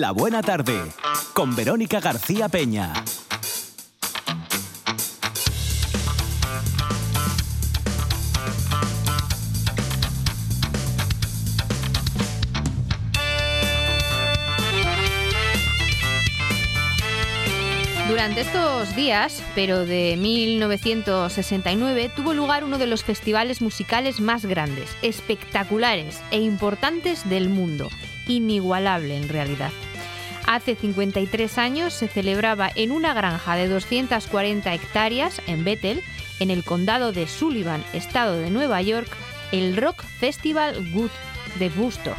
La Buena Tarde, con Verónica García Peña. Durante estos días, pero de 1969, tuvo lugar uno de los festivales musicales más grandes, espectaculares e importantes del mundo, inigualable en realidad. Hace 53 años se celebraba en una granja de 240 hectáreas en Bethel, en el condado de Sullivan, estado de Nueva York, el Rock Festival Good de Busto.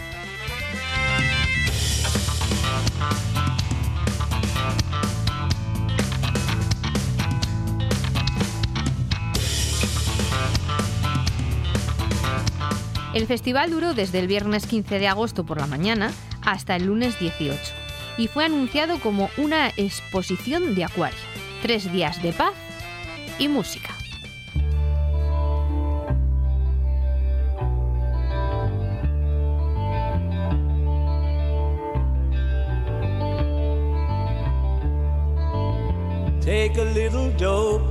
El festival duró desde el viernes 15 de agosto por la mañana hasta el lunes 18 y fue anunciado como una exposición de acuario, tres días de paz y música. Take a little dope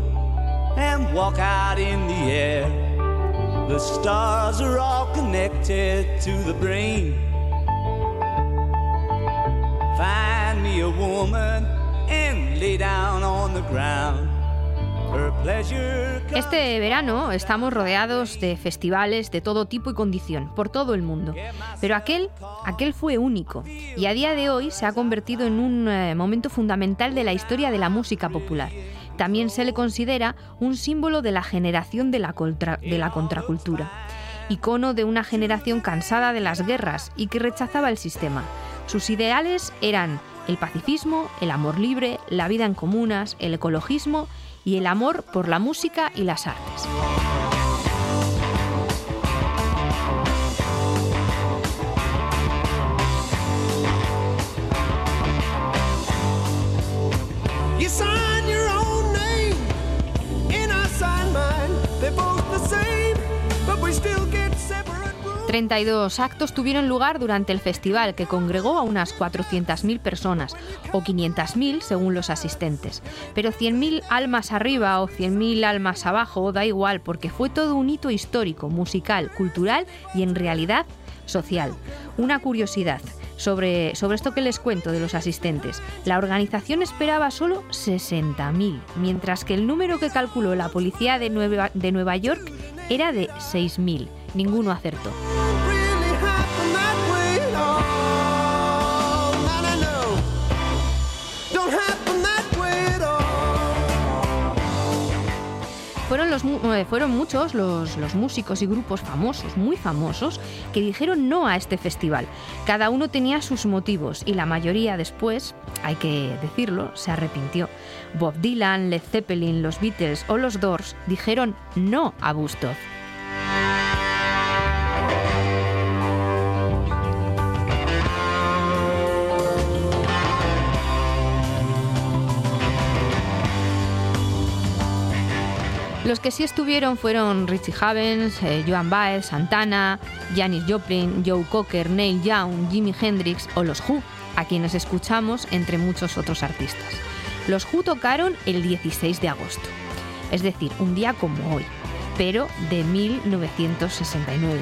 and walk out in the air. The stars are all connected to the brain. Find me a woman and lay down on the ground. Este verano estamos rodeados de festivales de todo tipo y condición, por todo el mundo. Pero aquel, aquel fue único y a día de hoy se ha convertido en un eh, momento fundamental de la historia de la música popular. También se le considera un símbolo de la generación de la, contra- de la contracultura, icono de una generación cansada de las guerras y que rechazaba el sistema. Sus ideales eran el pacifismo, el amor libre, la vida en comunas, el ecologismo y el amor por la música y las artes. 32 actos tuvieron lugar durante el festival, que congregó a unas 400.000 personas, o 500.000 según los asistentes. Pero 100.000 almas arriba o 100.000 almas abajo da igual, porque fue todo un hito histórico, musical, cultural y en realidad social. Una curiosidad. Sobre, sobre esto que les cuento de los asistentes, la organización esperaba solo 60.000, mientras que el número que calculó la policía de Nueva, de Nueva York era de 6.000. Ninguno acertó. Fueron, los, eh, fueron muchos los, los músicos y grupos famosos, muy famosos, que dijeron no a este festival. Cada uno tenía sus motivos y la mayoría después, hay que decirlo, se arrepintió. Bob Dylan, Led Zeppelin, los Beatles o los Doors dijeron no a Bustov. Los que sí estuvieron fueron Richie Havens, eh, Joan Baez, Santana, Janis Joplin, Joe Cocker, Neil Young, Jimi Hendrix o los Who, a quienes escuchamos entre muchos otros artistas. Los Who tocaron el 16 de agosto, es decir, un día como hoy, pero de 1969.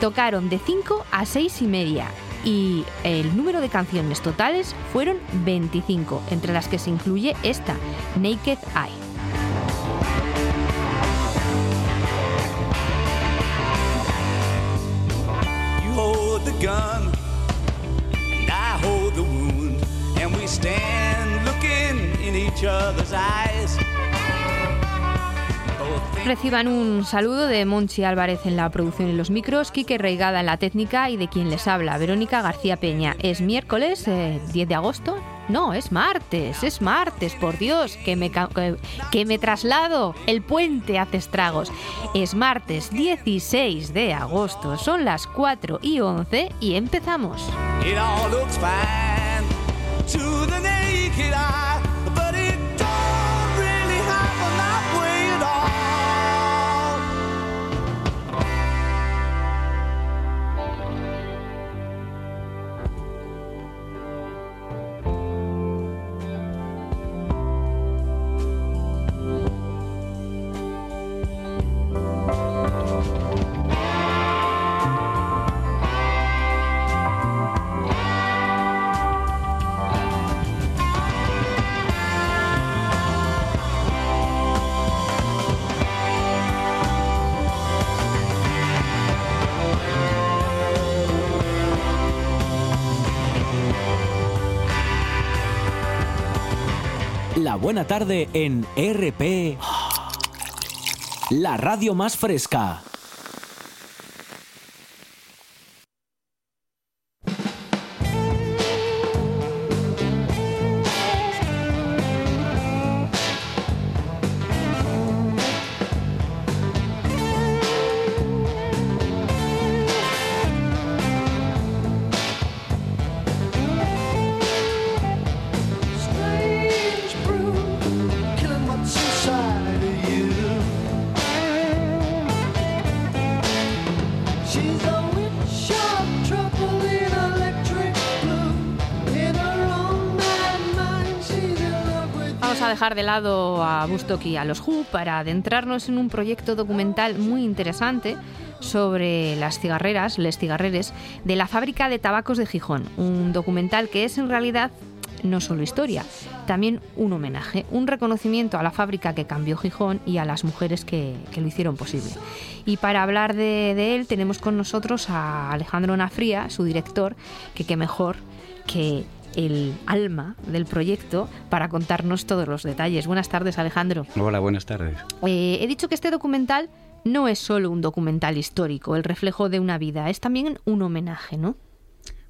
Tocaron de 5 a 6 y media y el número de canciones totales fueron 25, entre las que se incluye esta, Naked Eye. Gun, and I hold the wound, and we stand looking in each other's eyes. Reciban un saludo de Monchi Álvarez en la producción y los micros, Quique Reigada en la técnica y de quien les habla, Verónica García Peña. Es miércoles eh, 10 de agosto. No, es martes, es martes, por Dios, que me, que, me traslado. El puente hace estragos. Es martes 16 de agosto, son las 4 y 11 y empezamos. Naked eye, buena tarde en RP. La radio más fresca. Dejar de lado a Bustock y a los Who para adentrarnos en un proyecto documental muy interesante sobre las cigarreras, les cigarreres, de la fábrica de tabacos de Gijón. Un documental que es en realidad no solo historia, también un homenaje, un reconocimiento a la fábrica que cambió Gijón y a las mujeres que, lo hicieron posible. Y para hablar de, de él tenemos con nosotros a Alejandro Nafría, su director, que qué mejor que el alma del proyecto para contarnos todos los detalles. Buenas tardes, Alejandro. Hola, buenas tardes. Eh, he dicho que este documental no es solo un documental histórico, el reflejo de una vida, es también un homenaje, ¿no?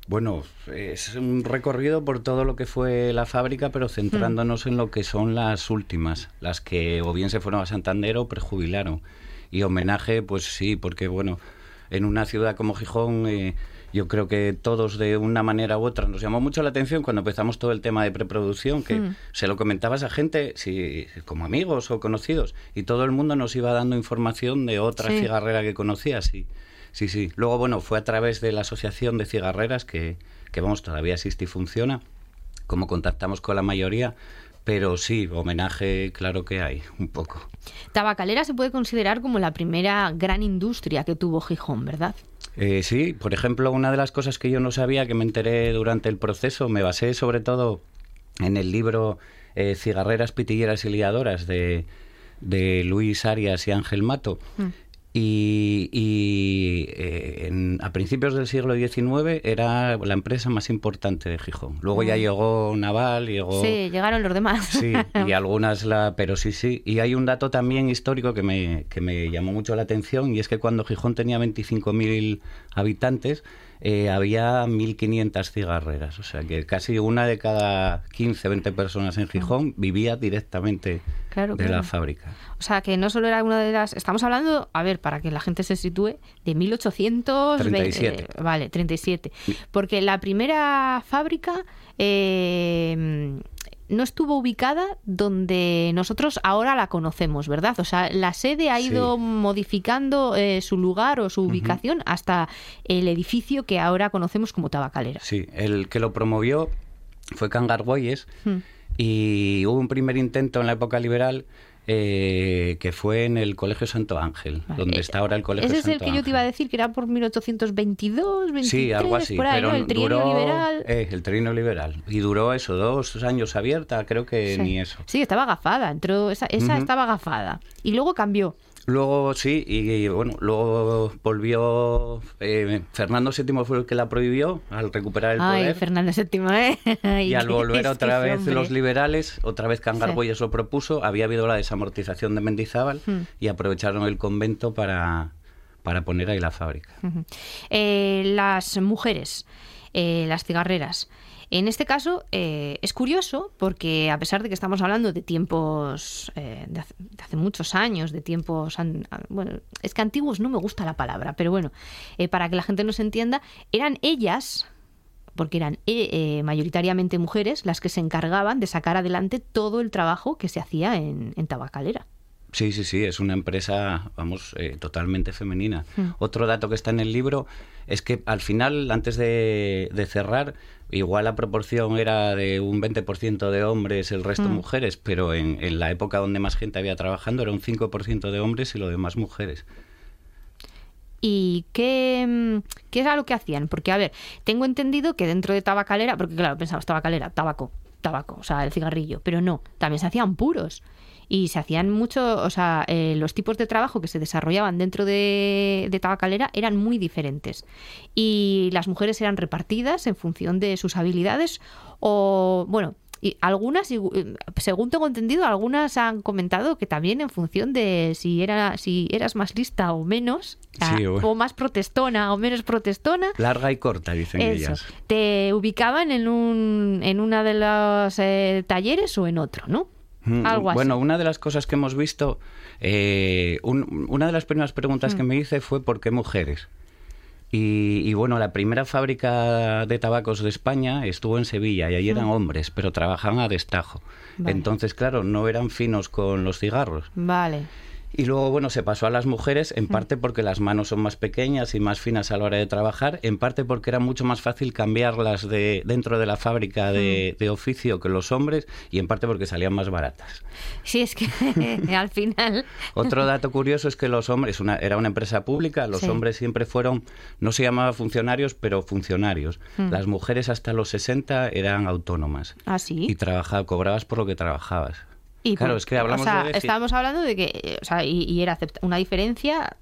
Bueno, es un recorrido por todo lo que fue la fábrica, pero centrándonos en lo que son las últimas, las que o bien se fueron a Santander o prejubilaron. Y homenaje, pues sí, porque bueno, en una ciudad como Gijón, eh, yo creo que todos de una manera u otra nos llamó mucho la atención cuando empezamos todo el tema de preproducción, que Mm. se lo comentabas a gente, sí, como amigos o conocidos, y todo el mundo nos iba dando información de otra Sí. cigarrera que conocías. Y, sí, sí. Luego, bueno, fue a través de la Asociación de Cigarreras, que, que vamos, todavía existe y funciona, como contactamos con la mayoría, pero sí, homenaje, claro que hay, un poco. Tabacalera se puede considerar como la primera gran industria que tuvo Gijón, ¿verdad? Eh, sí, por ejemplo, una de las cosas que yo no sabía, que me enteré durante el proceso, me basé sobre todo en el libro eh, Cigarreras, Pitilleras y Liadoras de, de Luis Arias y Ángel Mato. Y, y, eh, en- a principios del siglo XIX era la empresa más importante de Gijón. Luego ya llegó Naval, llegó... Sí, llegaron los demás. Sí, y algunas la, pero sí, sí. Y hay un dato también histórico que me, que me llamó mucho la atención y es que cuando Gijón tenía 25.000 habitantes eh, había 1.500 cigarreras. O sea que casi una de cada 15, 20 personas en Gijón vivía directamente Claro, de claro. la fábrica. O sea, que no solo era una de las... Estamos hablando, a ver, para que la gente se sitúe, de 1837. 37. vale, 37. Porque la primera fábrica eh, no estuvo ubicada donde nosotros ahora la conocemos, ¿verdad? O sea, la sede ha Sí. ido modificando eh, su lugar o su ubicación hasta el edificio que ahora conocemos como Tabacalera. Sí, el que lo promovió fue Cangarguayes Hmm. y hubo un primer intento en la época liberal eh, que fue en el Colegio Santo Ángel, Vale. donde está ahora el Colegio Ese es Santo el que yo te iba a Ángel. decir, que era por 1822, 23, Sí, algo así, por ahí, pero ¿no? El duró liberal. eh, el trienio liberal y duró eso dos años abierta, creo que Sí. ni eso. Sí, estaba agafada, entró, esa, esa estaba agafada. Y luego cambió. Luego sí y, y, bueno, luego volvió eh, Fernando VII fue el que la prohibió al recuperar el Ay, poder. Fernando VII, ¿eh? Ay, Y al volver otra vez hombre. los liberales, otra vez Cangarboyes lo propuso, había habido la desamortización de Mendizábal Hmm. y aprovecharon el convento para, para poner ahí la fábrica. Eh, las mujeres, eh, las cigarreras. En este caso eh, es curioso porque a pesar de que estamos hablando de tiempos eh, de, hace, muchos años, de tiempos, an- bueno, es que antiguos no me gusta la palabra, pero bueno, eh, para que la gente nos entienda, eran ellas, porque eran eh, eh, mayoritariamente mujeres, las que se encargaban de sacar adelante todo el trabajo que se hacía en Tabacalera. Sí, sí, sí, es una empresa, vamos, eh, totalmente femenina. Hmm. Otro dato que está en el libro es que al final, antes de, de cerrar, igual la proporción era de un 20% de hombres, el resto Hmm. mujeres, pero en, en la época donde más gente había trabajando era un 5% de hombres y lo demás mujeres. ¿Y qué, mm, qué era lo que hacían? Porque, a ver, tengo entendido que dentro de tabacalera, porque claro, pensamos tabacalera, tabaco, tabaco, o sea, el cigarrillo, pero no, también se hacían puros. Y se hacían mucho, o sea, eh, los tipos de trabajo que se desarrollaban dentro de, de tabacalera eran muy diferentes. Y las mujeres eran repartidas en función de sus habilidades o, bueno, Y algunas, eh, según tengo entendido, algunas han comentado que también en función de si era si eras más lista o menos, Sí, bueno. o más protestona o menos protestona, Larga y corta, dicen eso, ellas. te ubicaban en un en una de los eh, talleres o en otro, ¿no? Mm, Algo así. Bueno, una de las cosas que hemos visto, eh, un- una de las primeras preguntas que Mm. me hice fue ¿por qué mujeres? Y, y bueno, la primera fábrica de tabacos de España estuvo en Sevilla y allí eran hombres, pero trabajaban a destajo. Mm. Vale. Entonces, claro, no eran finos con los cigarros. Vale. Y luego, bueno, se pasó a las mujeres, Mm. en parte porque las manos son más pequeñas y más finas a la hora de trabajar, en parte porque era mucho más fácil cambiarlas de, dentro de la fábrica de, Mm. de oficio que los hombres, y en parte porque salían más baratas. Sí, es que al final Otro dato curioso es que los hombres, una, era una empresa pública, los Sí. hombres siempre fueron, no se llamaba funcionarios, pero funcionarios. Mm. Las mujeres hasta los 60 eran autónomas. así. Y trabajaba, cobrabas por lo que trabajabas. Y claro, por- es que hablamos o sea, de... estábamos hablando de que, eh, o sea, y, y era una diferencia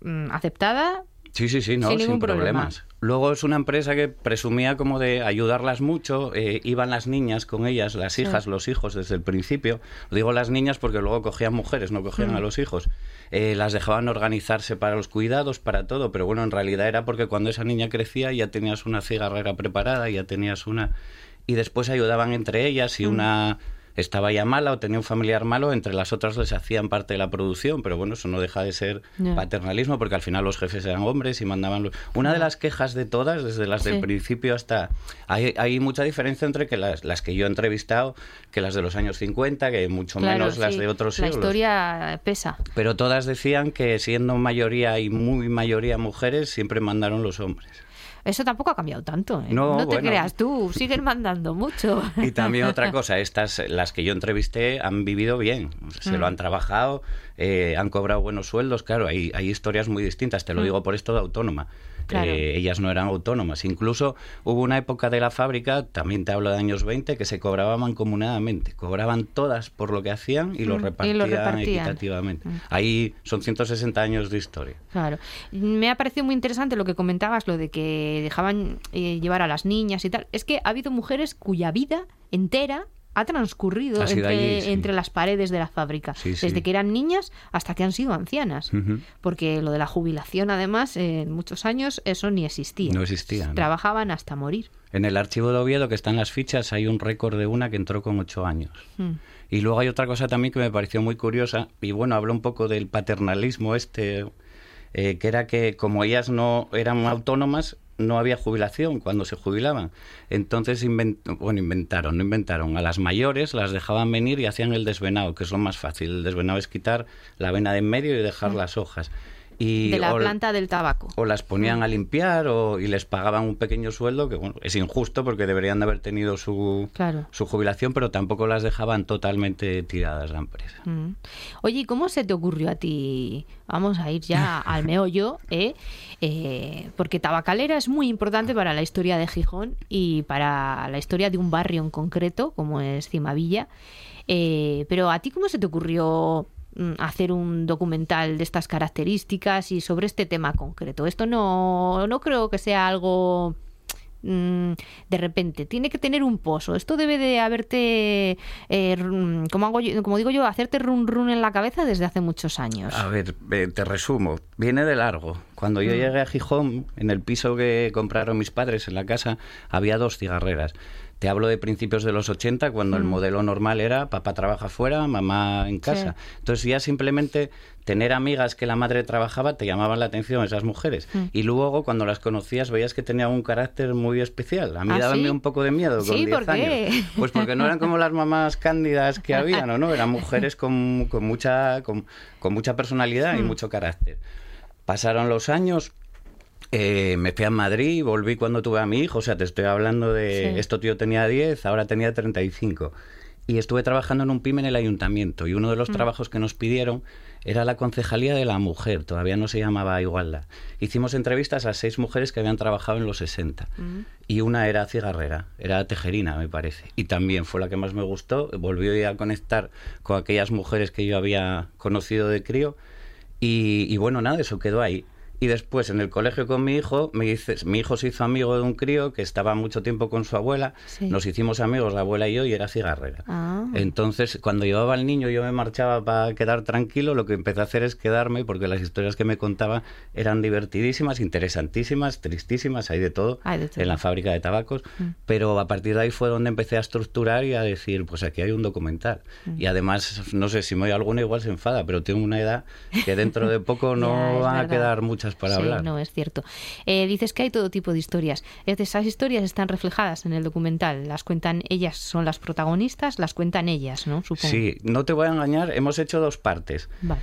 mm, aceptada. Sí, sí, sí, no, Sin sin, ningún problema. problemas. Luego es una empresa que presumía como de ayudarlas mucho, eh, iban las niñas con ellas, las hijas, los hijos desde el principio. Digo las niñas porque luego cogían mujeres, no cogían Mm. a los hijos. Eh, las dejaban organizarse para los cuidados, para todo, pero bueno, en realidad era porque cuando esa niña crecía ya tenías una cigarrera preparada, ya tenías una... Y después ayudaban entre ellas Mm. si una estaba ya mala o tenía un familiar malo, entre las otras les hacían parte de la producción, pero bueno, eso no deja de ser paternalismo porque al final los jefes eran hombres y mandaban los... Una de las quejas de todas, desde las Sí. del principio hasta... Hay, hay mucha diferencia entre que las, las que yo he entrevistado, que las de los años 50, que mucho Claro, menos las de otros La siglos. historia pesa. Pero todas decían que siendo mayoría y muy mayoría mujeres, siempre mandaron los hombres. Eso tampoco ha cambiado tanto. ¿eh? No, te bueno. creas tú, siguen mandando mucho. Y también otra cosa, estas, las que yo entrevisté, han vivido bien, se Mm. lo han trabajado, eh, han cobrado buenos sueldos, claro, hay, hay historias muy distintas, te lo digo por esto de autónoma. Mm. Claro. Eh, ellas no eran autónomas. Incluso hubo una época de la fábrica, también te hablo de años 20, que se cobraban mancomunadamente. Cobraban todas por lo que hacían y lo Mm, y lo repartían, equitativamente. Ahí son 160 años de historia. Claro. Me ha parecido muy interesante lo que comentabas, lo de que dejaban eh, llevar a las niñas y tal. Es que ha habido mujeres cuya vida entera ha transcurrido entre, allí, sí. entre las paredes de la fábrica, Sí, sí. desde que eran niñas hasta que han sido ancianas. Porque lo de la jubilación, además, en muchos años eso ni existía. No existía, ¿no? Trabajaban hasta morir. En el archivo de Oviedo, que están las fichas, hay un récord de una que entró con ocho años. Mm. Y luego hay otra cosa también que me pareció muy curiosa, y bueno, hablo un poco del paternalismo este, eh, que era que como ellas no eran autónomas, no había jubilación cuando se jubilaban. Entonces, invent- bueno, inventaron, no inventaron, a las mayores las dejaban venir y hacían el desvenado, que es lo más fácil. El desvenado es quitar la vena de en medio y dejar las hojas. Y, de la o- planta del tabaco. o las ponían a limpiar o, y les pagaban un pequeño sueldo, que bueno, es injusto porque deberían de haber tenido su, Claro. su jubilación, pero tampoco las dejaban totalmente tiradas la empresa. Mm. Oye, ¿y cómo se te ocurrió a ti? Vamos a ir ya al meollo, ¿eh? Eh, porque Tabacalera es muy importante para la historia de Gijón y para la historia de un barrio en concreto, como es Cimavilla. Eh, pero ¿a ti cómo se te ocurrió hacer un documental de estas características y sobre este tema concreto? Esto no, no creo que sea algo mm, de repente. Tiene que tener un pozo. Esto debe de haberte, eh, run- como, hago yo- como digo yo, hacerte run run en la cabeza desde hace muchos años. A ver, te resumo. Viene de largo. Cuando yo llegué a Gijón, en el piso que compraron mis padres en la casa, había dos cigarreras. Te hablo de principios de los 80, cuando el modelo normal era papá trabaja fuera, mamá en casa. Entonces ya simplemente tener amigas que la madre trabajaba te llamaban la atención esas mujeres. Y luego cuando las conocías veías que tenían un carácter muy especial. A mí ¿Ah, daban sí? un poco de miedo con Sí, 10 ¿por qué? años. Pues porque no eran como las mamás cándidas que habían, ¿o no? Eran mujeres con, con mucha, con, con mucha personalidad y Hmm. mucho carácter. Pasaron los años, eh, me fui a Madrid, volví cuando tuve a mi hijo, o sea, te estoy hablando de... Sí. Esto tío tenía 10, ahora tenía 35. Y estuve trabajando en un PYME en el ayuntamiento y uno de los trabajos que nos pidieron era la concejalía de la mujer, todavía no se llamaba igualdad. Hicimos entrevistas a seis mujeres que habían trabajado en los 60 y una era cigarrera, era tejerina me parece, y también fue la que más me gustó, volvió a conectar con aquellas mujeres que yo había conocido de crío y, y bueno, nada, eso quedó ahí. Y después en el colegio con mi hijo, me dice, mi hijo se hizo amigo de un crío que estaba mucho tiempo con su abuela. Sí. Nos hicimos amigos, la abuela y yo, y era cigarrera. Ah. Entonces, cuando llevaba al niño, yo me marchaba para quedar tranquilo. Lo que empecé a hacer es quedarme porque las historias que me contaba eran divertidísimas, interesantísimas, tristísimas, hay de todo, Hay de todo. en la fábrica de tabacos. Mm. Pero a partir de ahí fue donde empecé a estructurar y a decir, pues aquí hay un documental. Mm. Y además, no sé si me oye alguna, igual se enfada, pero tengo una edad que dentro de poco no es van a quedar muchas para Sí, hablar. no, es cierto. Eh, dices que hay todo tipo de historias. Esas historias están reflejadas en el documental. Las cuentan ellas, son las protagonistas, las cuentan ellas, ¿no? Supongo. Sí, no te voy a engañar, hemos hecho dos partes. Vale.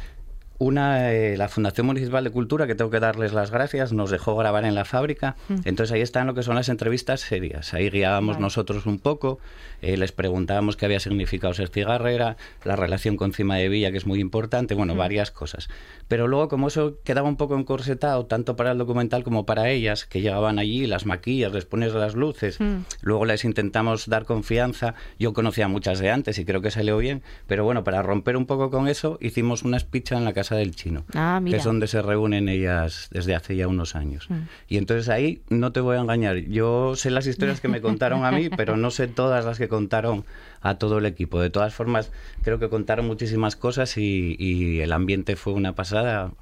Una, eh, la Fundación Municipal de Cultura, que tengo que darles las gracias, nos dejó grabar en la fábrica. Entonces ahí están lo que son las entrevistas serias. Ahí guiábamos Vale. nosotros un poco, eh, les preguntábamos qué había significado ser cigarrera, la relación con Cima de Villa, que es muy importante, bueno, varias cosas. Pero luego, como eso quedaba un poco encorsetado, tanto para el documental como para ellas, que llegaban allí, las maquillas, les pones las luces, Mm. luego les intentamos dar confianza. Yo conocía muchas de antes y creo que salió bien, pero bueno, para romper un poco con eso, hicimos una speech en la casa del chino, Ah, que es donde se reúnen ellas desde hace ya unos años. Mm. Y entonces ahí no te voy a engañar, yo sé las historias que me contaron a mí, pero no sé todas las que contaron a todo el equipo. De todas formas, creo que contaron muchísimas cosas y, y el ambiente fue una pasada.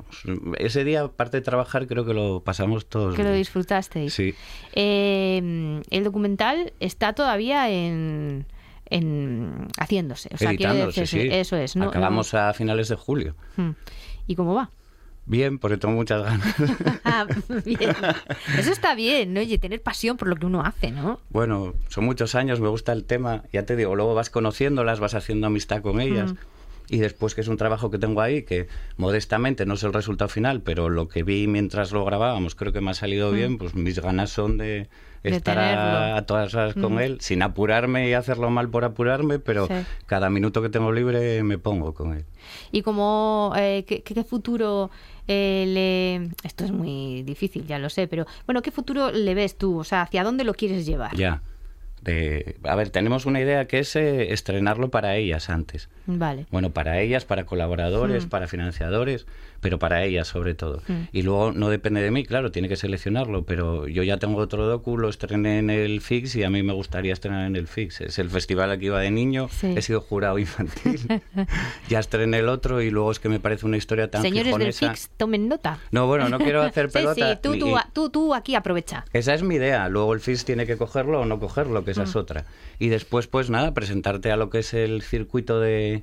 Ese día, aparte de trabajar, creo que lo pasamos todos. Que lo disfrutasteis. Sí. Eh, el documental está todavía en, en haciéndose. O sea, decir- sí. Eso es. ¿no? Acabamos a finales de julio. Mm. ¿Y cómo va? Bien, porque tengo muchas ganas. Bien. Eso está bien, ¿no? Oye, tener pasión por lo que uno hace, ¿no? Bueno, son muchos años, me gusta el tema, ya te digo, luego vas conociéndolas, vas haciendo amistad con ellas. Y después que es un trabajo que tengo ahí, que modestamente no es el resultado final, pero lo que vi mientras lo grabábamos creo que me ha salido bien, pues mis ganas son de estar a, todas horas con él, sin apurarme y hacerlo mal por apurarme, pero Sí. cada minuto que tengo libre me pongo con él. Y como, eh, ¿qué, qué futuro eh, le... Esto es muy difícil, ya lo sé, pero bueno, ¿qué futuro le ves tú? O sea, ¿hacia dónde lo quieres llevar? Ya. De, a ver, tenemos una idea que es eh, estrenarlo para ellas antes. Vale. Bueno, para ellas, para colaboradores, Mm. para financiadores, pero para ellas sobre todo. Mm. Y luego no depende de mí, claro, tiene que seleccionarlo, pero yo ya tengo otro docu, lo estrené en el FIX y a mí me gustaría estrenar en el FIX. Es el festival al que iba de niño, Sí. he sido jurado infantil, ya estrené el otro y luego es que me parece una historia tan Señores del gijonesa. FIX, tomen nota. No, bueno, no quiero hacer Sí, pelota. sí, tú, ni- tú, tú, tú aquí aprovecha. esa es mi idea. Luego el FIS tiene que cogerlo o no cogerlo, que esa Mm. es otra. Y después, pues nada, presentarte a lo que es el circuito de,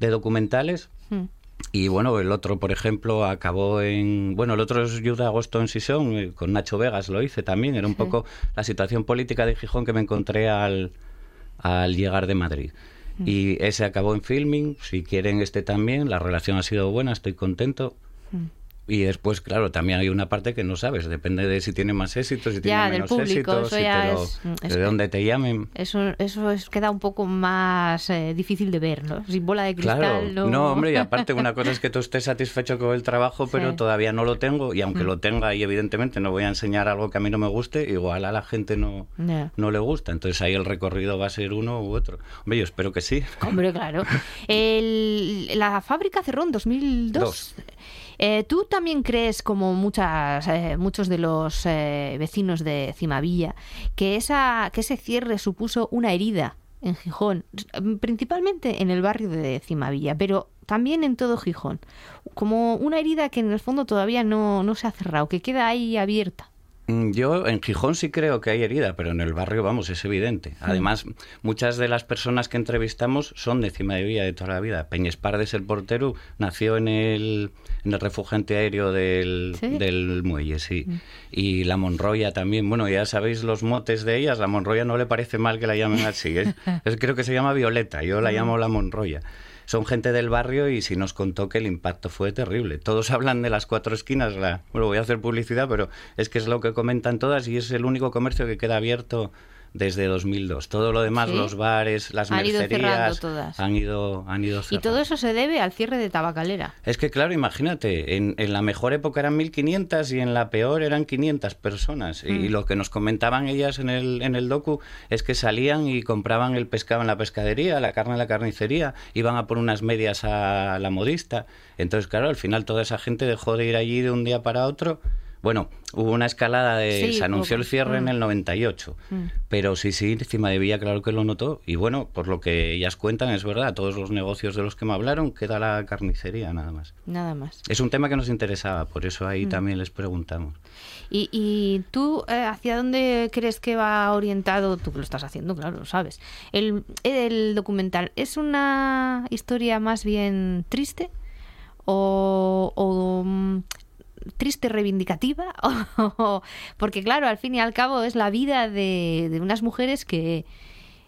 de documentales. Mm. Y bueno, el otro, por ejemplo, acabó en. Bueno, el otro es Youth de Agosto en Sison, eh, con Nacho Vegas lo hice también. Era un poco la situación política de Gijón que me encontré al, al llegar de Madrid. Mm. Y ese acabó en filming. Si quieren, este también. La relación ha sido buena, estoy contento. Mm. Y después, claro, también hay una parte que no sabes, depende de si tiene más éxito, si tiene Ya, del menos público, éxito, si ya te lo- es- es- de dónde te llamen. Eso, eso es, queda un poco más eh, difícil de ver, ¿no? Sin bola de cristal, Claro, no... no, hombre, y aparte una cosa es que tú estés satisfecho con el trabajo, pero Sí. todavía no lo tengo, y aunque Mm. lo tenga y evidentemente no voy a enseñar algo que a mí no me guste, igual a la gente no, no le gusta, entonces ahí el recorrido va a ser uno u otro. Hombre, yo espero que sí. Hombre, claro. El- la fábrica cerró en 2002. Dos. Eh, ¿Tú también crees, como muchas, eh, muchos de los eh, vecinos de Cimavilla, que, esa, que ese cierre supuso una herida en Gijón, principalmente en el barrio de Cimavilla, pero también en todo Gijón? Como una herida que en el fondo todavía no, no se ha cerrado, que queda ahí abierta. Mm, Yo en Gijón sí creo que hay herida, pero en el barrio, vamos, es evidente. Además, muchas de las personas que entrevistamos son de Cima de Villa de toda la vida. Peñespardes, el portero, nació en el, en el antiaéreo del, ¿Sí? del muelle, sí. Y la Monroya también. Bueno, ya sabéis los motes de ellas. La Monroya no le parece mal que la llamen así. Es, es- creo que se llama Violeta. Yo la llamo la Monroya. Son gente del barrio y sí nos contó que el impacto fue terrible. Todos hablan de las cuatro esquinas. La, bueno, voy a hacer publicidad, pero es que es lo que comentan todas y es el único comercio que queda abierto desde 2002. Todo lo demás, ¿Sí? los bares, las Han ido mercerías, todas. han ido, han ido Y cerrando. todo eso se debe al cierre de Tabacalera. Es que claro, imagínate, en, en la mejor época eran 1500 y en la peor eran 500 personas. Y, Mm. lo que nos comentaban ellas en el, en el docu es que salían y compraban el pescado en la pescadería, la carne en la carnicería, iban a por unas medias a la modista. Entonces, claro, al final toda esa gente dejó de ir allí de un día para otro. Bueno, hubo una escalada de... Sí, se anunció el cierre en mm. el 98. Mm. Pero sí, sí, encima de Villa, claro que lo notó. Y bueno, por lo que ellas cuentan, es verdad, todos los negocios de los que me hablaron, queda la carnicería nada más. Nada más. Es un tema que nos interesaba, por eso ahí Mm. también les preguntamos. ¿Y, y tú eh, hacia dónde crees que va orientado? Tú que lo estás haciendo, claro, lo sabes. El, el documental, ¿es una historia más bien triste? ¿O, o, triste reivindicativa? Porque claro, al fin y al cabo es la vida de, de unas mujeres que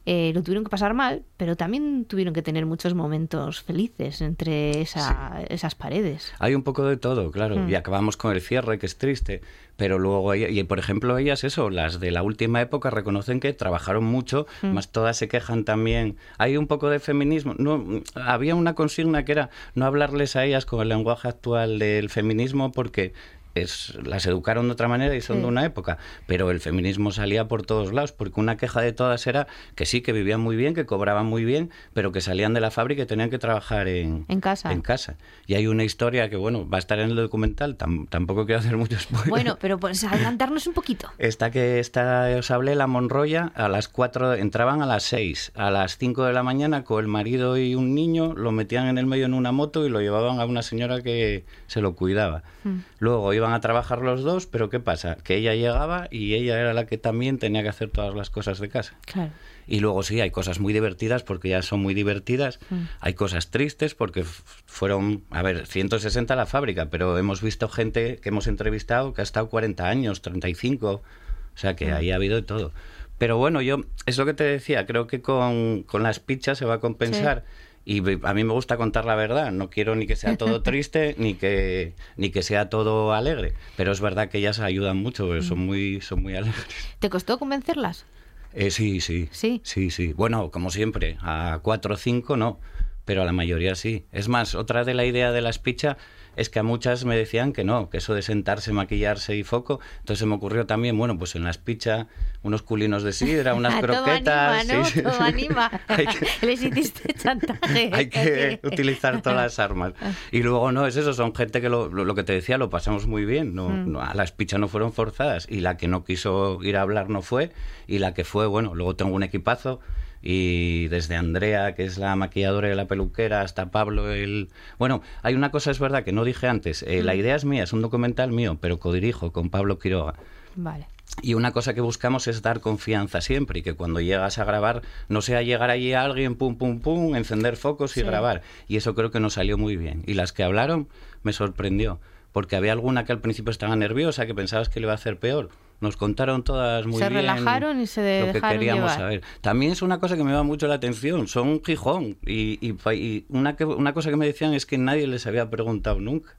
eh, lo tuvieron que pasar mal, pero también tuvieron que tener muchos momentos felices entre esa- esas paredes. Hay un poco de todo, claro. Mm. Y acabamos con el cierre, que es triste. Pero luego, ella- y por ejemplo, ellas, eso, las de la última época reconocen que trabajaron mucho, Mm. más todas se quejan también. Hay un poco de feminismo. No, había una consigna que era no hablarles a ellas con el lenguaje actual del feminismo porque es, las educaron de otra manera y son Sí. de una época. Pero el feminismo salía por todos lados, porque una queja de todas era que sí, que vivían muy bien, que cobraban muy bien, pero que salían de la fábrica y tenían que trabajar en, En casa. en casa. Y hay una historia que, bueno, va a estar en el documental, tam- tampoco quiero hacer mucho spoiler. Bueno, pero pues adelantarnos un poquito. Esta que está, os hablé, la Monroya, a las 4, entraban a las 6. A las 5 de la mañana, con el marido y un niño, lo metían en el medio en una moto y lo llevaban a una señora que se lo cuidaba. Mm. Luego iban a trabajar los dos, pero ¿qué pasa? Que ella llegaba y ella era la que también tenía que hacer todas las cosas de casa. Claro. Y luego sí, hay cosas muy divertidas porque ya son muy divertidas. Mm. Hay cosas tristes porque fueron, a ver, 160 la fábrica, pero hemos visto gente que hemos entrevistado que ha estado 40 años, 35. O sea que Mm. ahí ha habido de todo. Pero bueno, yo, es lo que te decía, creo que con, con las pichas se va a compensar. Y a mí me gusta contar la verdad. No quiero ni que sea todo triste ni que ni que sea todo alegre. Pero es verdad que ellas ayudan mucho, porque son muy son muy alegres. ¿Te costó convencerlas? Eh, sí, sí. Sí. Sí, sí. Bueno, como siempre, a cuatro o cinco no, pero a la mayoría sí. Es más, otra de la idea de la espicha es que a muchas me decían que no, que eso de sentarse, maquillarse y foco. Entonces se me ocurrió también, bueno, pues en la espicha unos culinos de sidra, unas Todo croquetas. anima, ¿no? sí, sí. Todo anima. Que- Les hiciste chantaje. hay que utilizar todas las armas. Y luego no, es eso, son gente que lo, lo, lo que te decía, lo pasamos muy bien. No, Mm. no, a las pichas no fueron forzadas. Y la que no quiso ir a hablar no fue. Y la que fue, bueno, luego tengo un equipazo. Y desde Andrea, que es la maquilladora y la peluquera, hasta Pablo, el... Bueno, hay una cosa, es verdad, que no dije antes. Eh, La Mm. idea es mía, es un documental mío, pero codirijo con Pablo Quiroga. Vale. Y una cosa que buscamos es dar confianza siempre y que cuando llegas a grabar no sea llegar allí a alguien, pum, pum, pum, encender focos y Sí. grabar. Y eso creo que nos salió muy bien. Y las que hablaron me sorprendió, porque había alguna que al principio estaba nerviosa, que pensabas que le iba a hacer peor. Nos contaron todas muy Se bien relajaron y se lo que dejaron queríamos llevar. saber. También es una cosa que me llama mucho la atención, son Gijón. Y, y, y una, que, una cosa que me decían es que nadie les había preguntado nunca.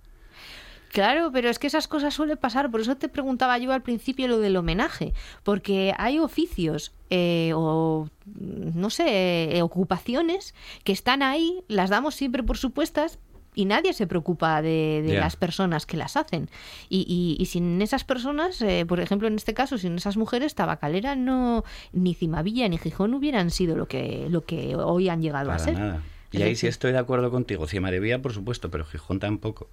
Claro, pero es que esas cosas suelen pasar. Por eso te preguntaba yo al principio lo del homenaje. Porque hay oficios eh, o, no sé, eh, ocupaciones que están ahí, las damos siempre por supuestas. Y nadie se preocupa de, de las personas que las hacen. Y, y- y sin esas personas, eh, por ejemplo, en este caso, sin esas mujeres, Tabacalera no, ni Cimavilla ni Gijón hubieran sido lo que, lo que hoy han llegado a ser. nada. Y Es ahí sí estoy de acuerdo contigo. Cimarevía, por supuesto, pero Gijón tampoco.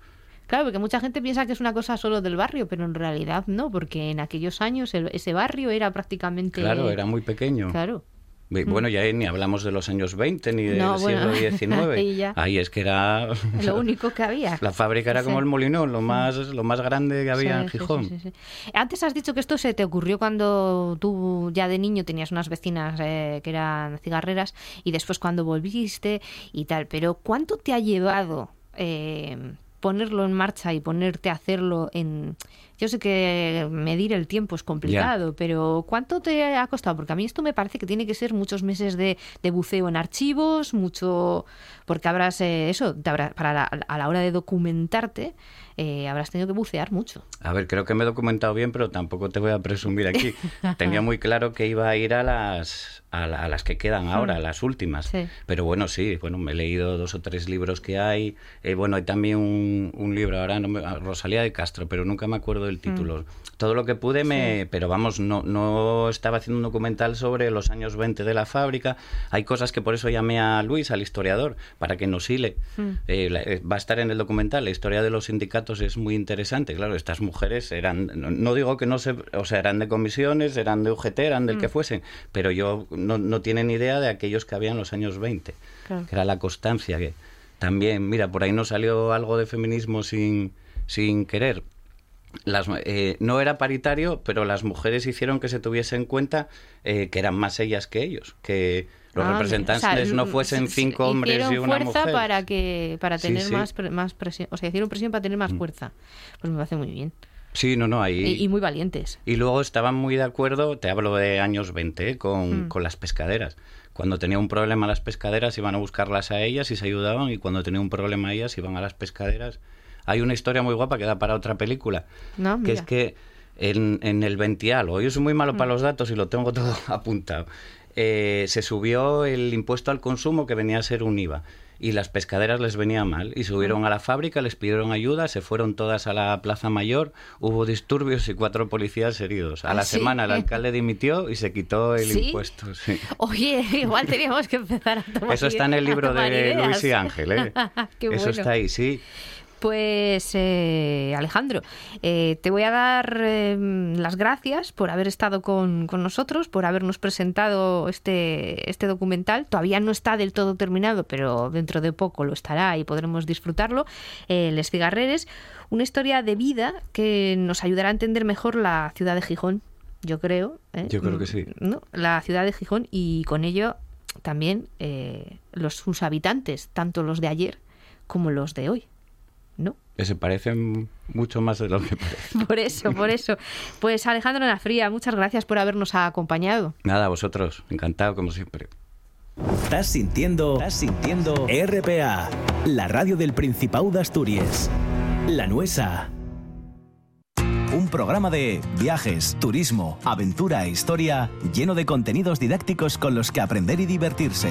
Claro, porque mucha gente piensa que es una cosa solo del barrio, pero en realidad no, porque en aquellos años el- ese barrio era prácticamente... Claro, era muy pequeño. Claro. Ve- Bueno, ya ni hablamos de los años 20 ni del No, bueno, siglo XIX. ahí ya. Ahí es que era... Lo único que había. La fábrica era Sí. como el molinón, lo más, lo más grande que había Sí, en Gijón. sí, sí, sí. Antes has dicho que esto se te ocurrió cuando tú ya de niño tenías unas vecinas eh, que eran cigarreras y después cuando volviste y tal. Pero ¿cuánto te ha llevado eh, ponerlo en marcha y ponerte a hacerlo en... Yo sé que medir el tiempo es complicado, pero ¿cuánto te ha costado? Porque a mí esto me parece que tiene que ser muchos meses de, de buceo en archivos, mucho... Porque habrás, eh, eso, te habrá- para la- a la hora de documentarte, eh, habrás tenido que bucear mucho. A ver, creo que me he documentado bien, pero tampoco te voy a presumir aquí. Tenía muy claro que iba a ir a las, a, la- a las que quedan ahora, a las últimas. Sí. Pero bueno, sí, bueno, me he leído dos o tres libros que hay. Eh, bueno, hay también un, un libro ahora, no me- Rosalía de Castro, pero nunca me acuerdo del título. Todo lo que pude, me, pero vamos, no, no estaba haciendo un documental sobre los años 20 de la fábrica. Hay cosas que por eso llamé a Luis, al historiador, para que nos hile. Eh, la- eh, va a estar en el documental. La historia de los sindicatos es muy interesante. Claro, estas mujeres eran, no, no digo que no se, o sea, eran de comisiones, eran de UGT, eran del que fuesen, pero yo no, no tienen idea de aquellos que había en los años 20, Claro. que era la constancia. que También, mira, por ahí no salió algo de feminismo sin, sin querer. Las, eh, no era paritario, pero las mujeres hicieron que se tuviese en cuenta eh, que eran más ellas que ellos, que los Ah, representantes o sea, no fuesen cinco hombres y una fuerza mujer. para que para tener sí. Mm. más más presión, o sea, hicieron presión para tener más fuerza. Pues me parece muy bien. Sí, no, no, ahí... Y, y muy valientes. Y luego estaban muy de acuerdo, te hablo de años 20, ¿eh? con, Mm. con las pescaderas. Cuando tenía un problema las pescaderas iban a buscarlas a ellas y se ayudaban y cuando tenía un problema ellas iban a las pescaderas. Hay una historia muy guapa que da para otra película, No, que es mira. que en, en el 20 y algo, yo soy muy malo Mm. para los datos y lo tengo todo apuntado, eh, se subió el impuesto al consumo que venía a ser un IVA y las pescaderas les venía mal y subieron a la fábrica, les pidieron ayuda, se fueron todas a la Plaza Mayor, hubo disturbios y cuatro policías heridos. A ¿Ah, la sí? semana el alcalde dimitió y se quitó el ¿Sí? impuesto. sí. Oye, igual teníamos que empezar a tomar Eso está en el libro de ideas. Luis y Ángel, ¿eh? Qué Eso bueno. está ahí, sí. Pues eh, Alejandro, eh, te voy a dar eh, las gracias por haber estado con, con nosotros, por habernos presentado este, este documental. Todavía no está del todo terminado, pero dentro de poco lo estará y podremos disfrutarlo. Les Cigarreres, una historia de vida que nos ayudará a entender mejor la ciudad de Gijón, yo creo. ¿eh? Yo creo que sí. ¿no? La ciudad de Gijón y con ello también eh, los, sus habitantes, tanto los de ayer como los de hoy. Se parecen mucho más de lo que parece. Por eso, por eso. Pues Alejandro Nafría, muchas gracias por habernos acompañado. Nada, vosotros, encantado como siempre. Estás sintiendo, estás sintiendo RPA, la radio del Principado de Asturias. La Nuesa. Un programa de viajes, turismo, aventura e historia lleno de contenidos didácticos con los que aprender y divertirse.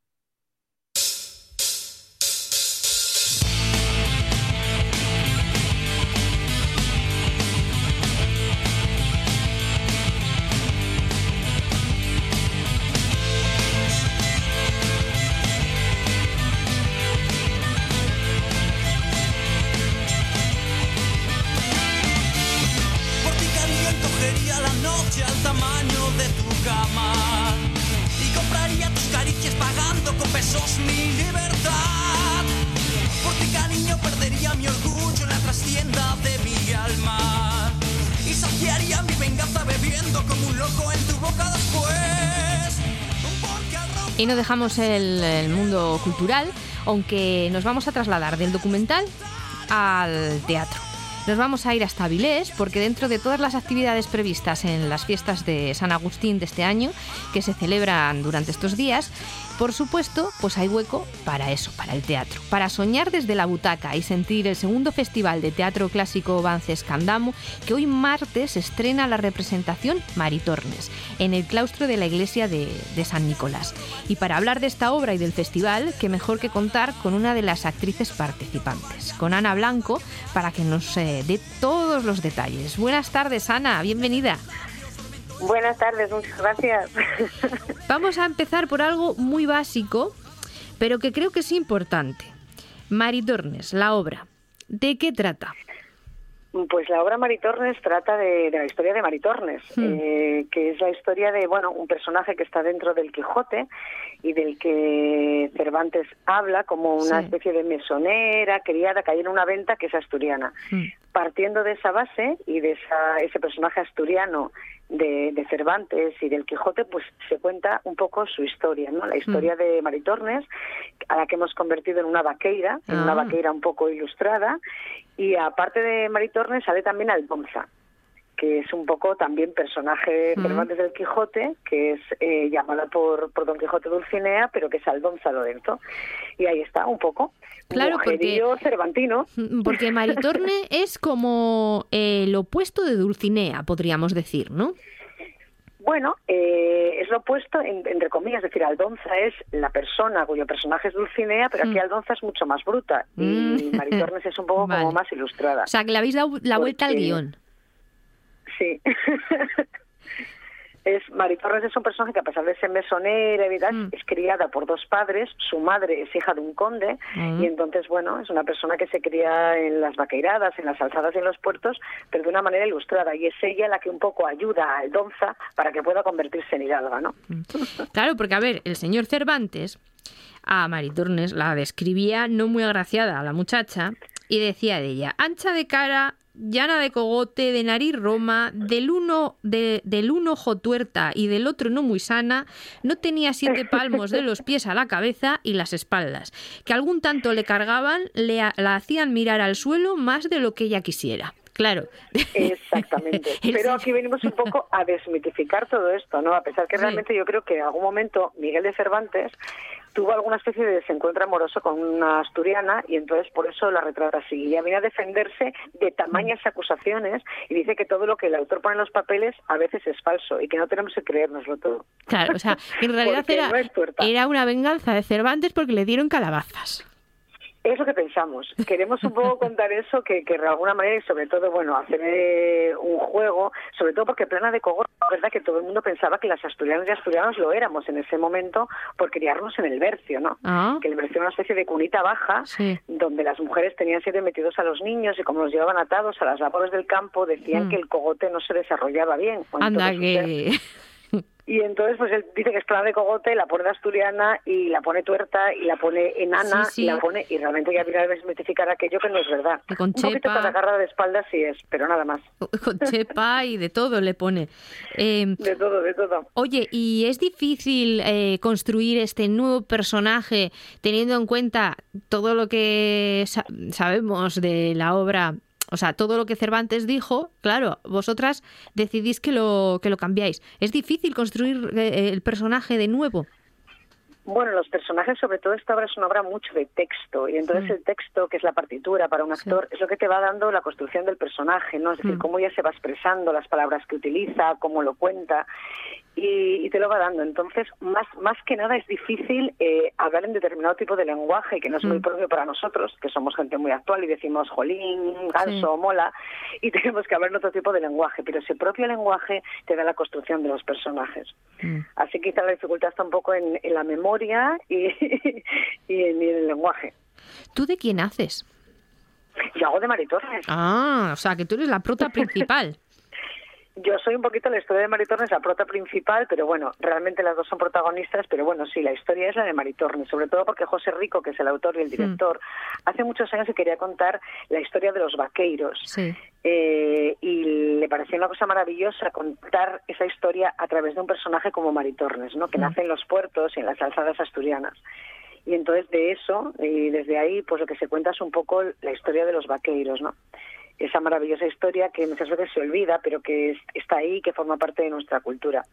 Y no dejamos el, el mundo cultural, aunque nos vamos a trasladar del documental al teatro. Nos vamos a ir hasta Avilés porque dentro de todas las actividades previstas en las fiestas de San Agustín de este año, que se celebran durante estos días, por supuesto, pues hay hueco para eso, para el teatro, para soñar desde la butaca y sentir el segundo festival de teatro clásico Vances Candamo, que hoy martes estrena la representación Maritornes en el claustro de la iglesia de, San Nicolás. Y para hablar de esta obra y del festival, qué mejor que contar con una de las actrices participantes, con Ana Blanco, para que nos eh, dé todos los detalles. Buenas tardes, Ana, bienvenida. Buenas tardes, muchas gracias. Vamos a empezar por algo muy básico, pero que creo que es importante. Maritornes, la obra. ¿De qué trata? Pues la obra Maritornes trata de, de la historia de Maritornes, Hmm. eh, que es la historia de bueno un personaje que está dentro del Quijote y del que Cervantes habla como una Sí. especie de mesonera, criada, que hay en una venta que es asturiana. Mm. Partiendo de esa base y de esa, ese personaje asturiano de, de Cervantes y del Quijote, pues se cuenta un poco su historia, ¿no? La historia de Maritornes, a la que hemos convertido en una vaqueira, en una Ah. vaqueira un poco ilustrada, y aparte de Maritornes sale también Aldonza que es un poco también personaje Mm. Cervantes del Quijote, que es eh, llamada por, por Don Quijote Dulcinea, pero que es Aldonza Lorenzo. Y ahí está, un poco. Claro, porque- cervantino. Porque Maritorne es como el opuesto de Dulcinea, podríamos decir, ¿no? Bueno, eh, es lo opuesto, en- entre comillas, es decir, Aldonza es la persona cuyo personaje es Dulcinea, pero aquí Mm. Aldonza es mucho más bruta y Mm. Maritornes es un poco Vale. como más ilustrada. O sea, que le habéis dado la vuelta al guion. Sí. es Maritornes es un personaje que a pesar de ser mesonera y Mm. es criada por dos padres, su madre es hija de un conde Mm. y entonces bueno, es una persona que se cría en las vaqueiradas, en las alzadas y en los puertos, pero de una manera ilustrada y es ella la que un poco ayuda a Aldonza para que pueda convertirse en hidalga, ¿no? Claro, porque a ver, el señor Cervantes a Maritornes la describía no muy agraciada a la muchacha y decía de ella, ancha de cara, llana de cogote, de nariz roma, del uno, de, del uno ojo tuerta y del otro no muy sana, no tenía siete palmos de los pies a la cabeza y las espaldas, que algún tanto le cargaban, le, la hacían mirar al suelo más de lo que ella quisiera. Claro. Exactamente. Pero aquí venimos un poco a desmitificar todo esto, ¿no? A pesar que Sí. realmente yo creo que en algún momento Miguel de Cervantes tuvo alguna especie de desencuentro amoroso con una asturiana y entonces por eso la retrata así. Y ella viene a defenderse de tamañas acusaciones y dice que todo lo que el autor pone en los papeles a veces es falso y que no tenemos que creérnoslo todo. Claro, o sea, en realidad era, no era una venganza de Cervantes porque le dieron calabazas. Es lo que pensamos. Queremos un poco contar eso, que, que de alguna manera, y sobre todo, bueno, hacer eh, un juego, sobre todo porque Plana de Cogot, es verdad que todo el mundo pensaba que las asturianas y asturianos lo éramos en ese momento por criarnos en el bercio, ¿no? Ah. Que el bercio era una especie de cunita baja, Sí. donde las mujeres tenían siempre metidos a los niños y como los llevaban atados a las labores del campo, decían Mm. que el cogote no se desarrollaba bien. Anda, que... Y entonces, pues él dice que es plana de cogote, la pone de asturiana y la pone tuerta y la pone enana Sí, sí. y la pone, y realmente ya viene a desmitificar aquello que no es verdad. Y con Un poquito chepa. para agarrar de espaldas sí es, pero nada más. Con chepa y de todo le pone. Eh, De todo, de todo. oye, ¿y es difícil eh, construir este nuevo personaje teniendo en cuenta todo lo que sa- sabemos de la obra? O sea, todo lo que Cervantes dijo, claro, vosotras decidís que lo, que lo cambiáis. ¿Es difícil construir eh, el personaje de nuevo? Bueno, los personajes, sobre todo esta obra es una obra mucho de texto y entonces el texto, que es la partitura para un Sí. actor, es lo que te va dando la construcción del personaje, ¿no? Es decir, Mm. cómo ella se va expresando, las palabras que utiliza, cómo lo cuenta y, y te lo va dando. Entonces, más, más que nada es difícil eh, hablar en determinado tipo de lenguaje que no es muy Mm. propio para nosotros, que somos gente muy actual y decimos jolín, ganso, Sí. mola, y tenemos que hablar en otro tipo de lenguaje, pero ese propio lenguaje te da la construcción de los personajes. Mm. Así que quizá la dificultad está un poco en, en la memoria y, y, en, y en el lenguaje. ¿Tú de quién haces? Yo hago de Mari Torres. Ah, o sea, que tú eres la prota principal. Yo soy un poquito la historia de Mari Torres, la prota principal, pero bueno, realmente las dos son protagonistas, pero bueno, sí, la historia es la de Mari Torres, sobre todo porque José Rico, que es el autor y el director, hace muchos años que quería contar la historia de los vaqueiros. Sí. Eh, y le pareció una cosa maravillosa contar esa historia a través de un personaje como Maritornes, ¿no? que Mm. nace en los puertos y en las alzadas asturianas. Y entonces de eso, y desde ahí, pues lo que se cuenta es un poco la historia de los vaqueiros, ¿no? Esa maravillosa historia que muchas veces se olvida, pero que es- está ahí y que forma parte de nuestra cultura.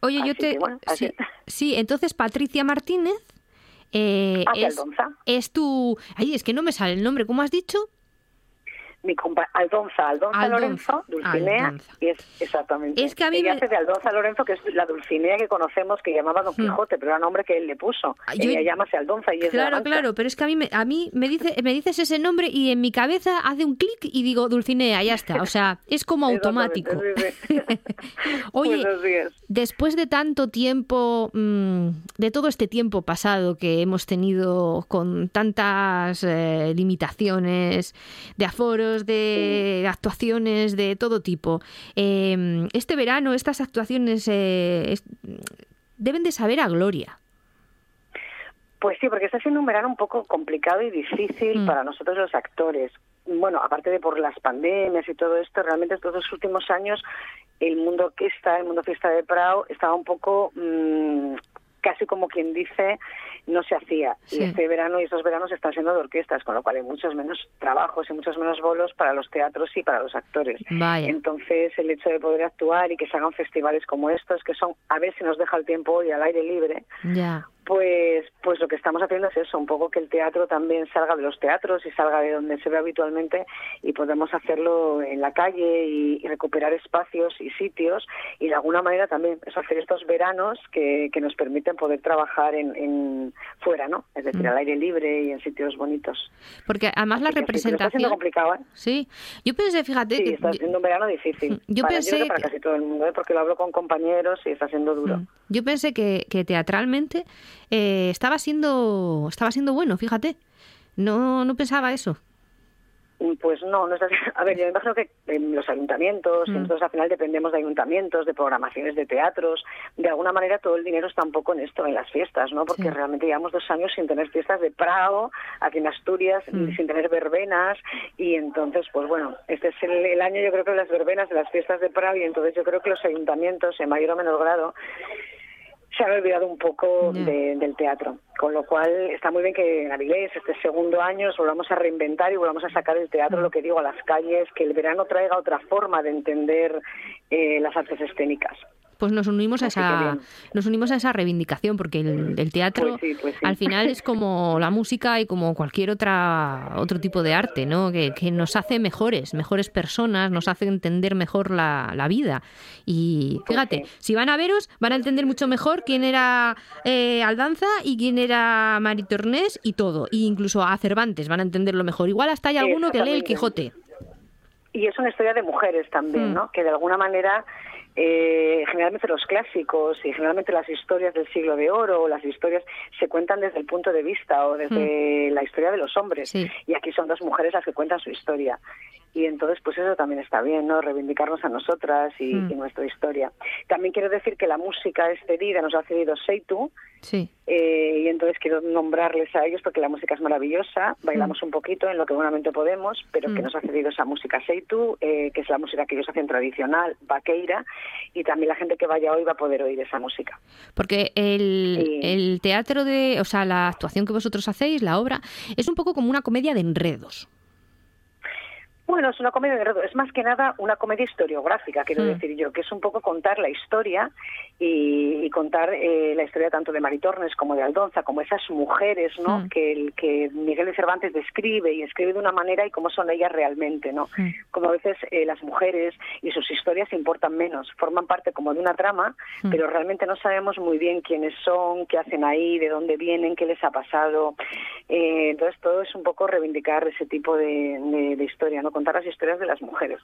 Oye, yo te... que, bueno, sí, así- sí, entonces Patricia Martínez eh, Hacia es, es tu... Ay, es que no me sale el nombre, ¿cómo has dicho? Mi compa Aldonza, Aldonza, Aldonza, Lorenzo, Dulcinea, Aldonza. y es exactamente. Es que a mí Ella me- hace de Aldonza Lorenzo, que es la Dulcinea que conocemos, que llamaba Don Hmm. Quijote, pero era nombre que él le puso. Ah, yo- Ella llámase Aldonza y es Claro, claro, pero es que a mí, me, a mí me, dice, me dices ese nombre y en mi cabeza hace un clic y digo Dulcinea, ya está. O sea, es como automático. Exactamente, sí, sí. Oye. Después de tanto tiempo, mm, de todo este tiempo pasado que hemos tenido con tantas eh, limitaciones de aforo de actuaciones de todo tipo. Eh, este verano, estas actuaciones eh, es- deben de saber a gloria. Pues sí, porque está siendo un verano un poco complicado y difícil Mm. para nosotros los actores. Bueno, aparte de por las pandemias y todo esto, realmente estos dos últimos años el mundo orquesta, el mundo fiesta de Prado estaba un poco mm, casi como quien dice no se hacía. Sí. Y este verano y estos veranos están siendo de orquestas, con lo cual hay muchos menos trabajos y muchos menos bolos para los teatros y para los actores. Vaya. Entonces, el hecho de poder actuar y que se hagan festivales como estos, que son, a ver si nos deja el tiempo hoy al aire libre, Ya. Pues, pues lo que estamos haciendo es eso, un poco que el teatro también salga de los teatros y salga de donde se ve habitualmente y podemos hacerlo en la calle y, y recuperar espacios y sitios y de alguna manera también es hacer estos veranos que, que nos permiten poder trabajar en, en fuera, ¿no? Es decir, Mm. al aire libre y en sitios bonitos. Porque además la Así sí, pero Está representación... complicado, ¿eh? Sí, yo pensé, fíjate, Sí, que- está siendo un verano difícil. Yo para, pensé que para casi todo el mundo, ¿eh? porque lo hablo con compañeros y está siendo duro. Mm. Yo pensé que, que teatralmente eh, estaba siendo estaba siendo bueno, fíjate. No, no pensaba eso. Mm, Pues no, no es así. A ver, yo me imagino que en los ayuntamientos, Mm. nosotros al final dependemos de ayuntamientos, de programaciones de teatros, de alguna manera todo el dinero está un poco en esto, en las fiestas, ¿no? Porque Sí. realmente llevamos dos años sin tener fiestas de Prado, aquí en Asturias, Mm. sin tener verbenas, y entonces, pues bueno, este es el, el año yo creo que de las verbenas, de las fiestas de Prado, y entonces yo creo que los ayuntamientos, en mayor o menor grado, se han olvidado un poco de- del teatro. Con lo cual está muy bien que en Avilés, este segundo año, nos volvamos a reinventar y volvamos a sacar el teatro, lo que digo, a las calles, que el verano traiga otra forma de entender eh, las artes escénicas. Pues nos unimos a Así que esa nos unimos a esa reivindicación porque el, el teatro Pues sí, pues sí. al final es como la música y como cualquier otra otro tipo de arte, ¿no? Que, que nos hace mejores, mejores personas, nos hace entender mejor la, la vida. Y Pues fíjate, sí. si van a veros, van a entender mucho mejor quién era eh, Aldanza y quién era Mari Tornés y todo. E incluso a Cervantes van a entenderlo mejor. Igual hasta hay alguno que lee el. Quijote. Y es una historia de mujeres también, Mm. ¿no? Que de alguna manera, eh, generalmente los clásicos y generalmente las historias del siglo de oro o las historias se cuentan desde el punto de vista o desde la historia de los hombres. Sí. Y aquí son dos mujeres las que cuentan su historia. Y entonces, pues eso también está bien, ¿no? Reivindicarnos a nosotras y, Mm. y nuestra historia. También quiero decir que la música este día nos ha cedido Seitu, Sí. eh, y entonces quiero nombrarles a ellos porque la música es maravillosa, bailamos un poquito en lo que buenamente podemos, pero que Mm. nos ha cedido esa música Seitu, eh, que es la música que ellos hacen tradicional, vaqueira, y también la gente que vaya hoy va a poder oír esa música. Porque el, Sí. el teatro de, o sea, la actuación que vosotros hacéis, la obra, es un poco como una comedia de enredos. Bueno, es una comedia de enredo, es más que nada una comedia historiográfica, quiero Mm. decir yo, que es un poco contar la historia y, y contar eh, la historia tanto de Maritornes como de Aldonza, como esas mujeres, ¿no? Mm. Que, el, que Miguel de Cervantes describe y escribe de una manera y cómo son ellas realmente, ¿no? Mm. Como a veces eh, las mujeres y sus historias importan menos, forman parte como de una trama, pero realmente no sabemos muy bien quiénes son, qué hacen ahí, de dónde vienen, qué les ha pasado. Eh, entonces todo es un poco reivindicar ese tipo de, de- de historia, ¿no? Contar las historias de las mujeres.